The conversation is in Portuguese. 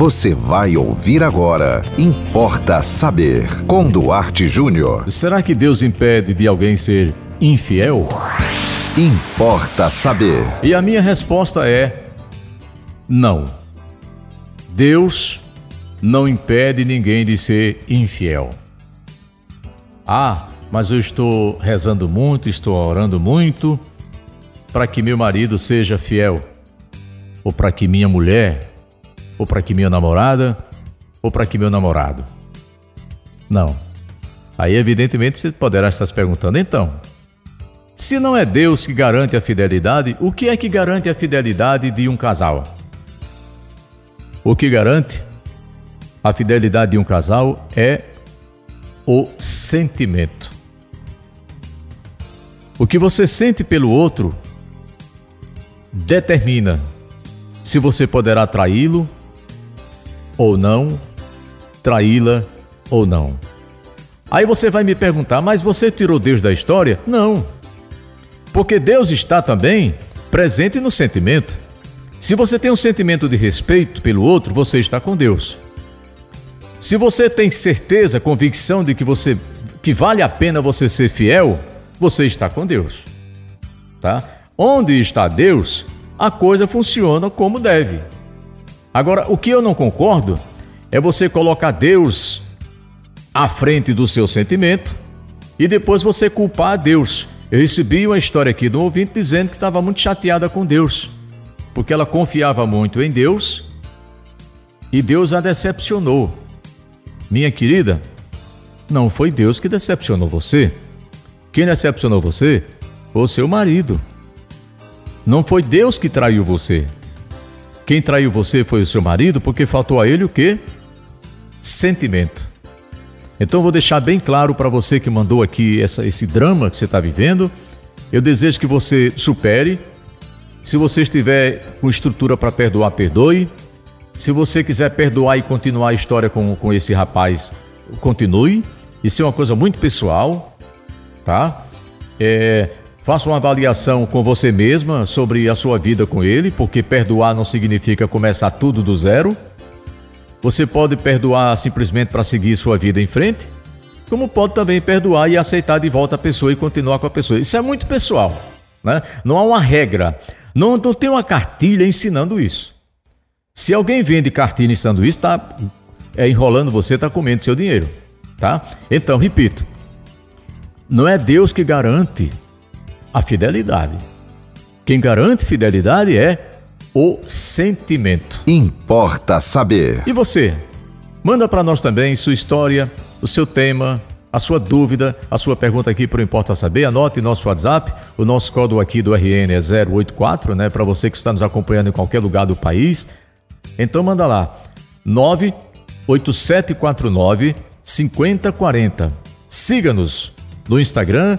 Você vai ouvir agora. Importa saber. Com Duarte Júnior. Será que Deus impede de alguém ser infiel? Importa saber. E a minha resposta é: não. Deus não impede ninguém de ser infiel. Ah, mas eu estou rezando muito, estou orando muito para que meu marido seja fiel, ou para que minha mulher, ou para que minha namorada, ou para que meu namorado. Não. Aí, evidentemente, você poderá estar se perguntando, então, se não é Deus que garante a fidelidade, o que é que garante a fidelidade de um casal? O que garante a fidelidade de um casal é o sentimento. O que você sente pelo outro determina se você poderá traí-lo ou não, traí-la ou não. Aí você vai me perguntar, mas você tirou Deus da história? Não. Porque Deus está também presente no sentimento. Se você tem um sentimento de respeito pelo outro, você está com Deus. Se você tem certeza, convicção de que você que vale a pena você ser fiel, você está com Deus. Tá? Onde está Deus, a coisa funciona como deve. Agora, o que eu não concordo é você colocar Deus à frente do seu sentimento e depois você culpar a Deus. Eu recebi uma história aqui de um ouvinte dizendo que estava muito chateada com Deus, porque ela confiava muito em Deus e Deus a decepcionou. Minha querida, não foi Deus que decepcionou você. Quem decepcionou você foi o seu marido. Não foi Deus que traiu você. Quem traiu você foi o seu marido porque faltou a ele o quê? Sentimento. Então vou deixar bem claro para você que mandou aqui essa, esse drama que você está vivendo. Eu desejo que você supere. Se você estiver com estrutura para perdoar, perdoe. Se você quiser perdoar e continuar a história com, com esse rapaz, continue. Isso é uma coisa muito pessoal, tá? É, faça uma avaliação com você mesma sobre a sua vida com ele, porque perdoar não significa começar tudo do zero. Você pode perdoar simplesmente para seguir sua vida em frente, como pode também perdoar e aceitar de volta a pessoa e continuar com a pessoa. Isso é muito pessoal, né? Não há uma regra, não, não tem uma cartilha ensinando isso. Se alguém vende cartilha ensinando isso, está é, enrolando você, está comendo seu dinheiro, tá? Então, repito, não é Deus que garante a fidelidade. Quem garante fidelidade é o sentimento. Importa saber. E você? Manda para nós também sua história, o seu tema, a sua dúvida, a sua pergunta aqui para o Importa Saber. Anote nosso WhatsApp, o nosso código aqui do RN é 084, né? Para você que está nos acompanhando em qualquer lugar do país. Então manda lá, 98749 5040. Siga-nos no Instagram,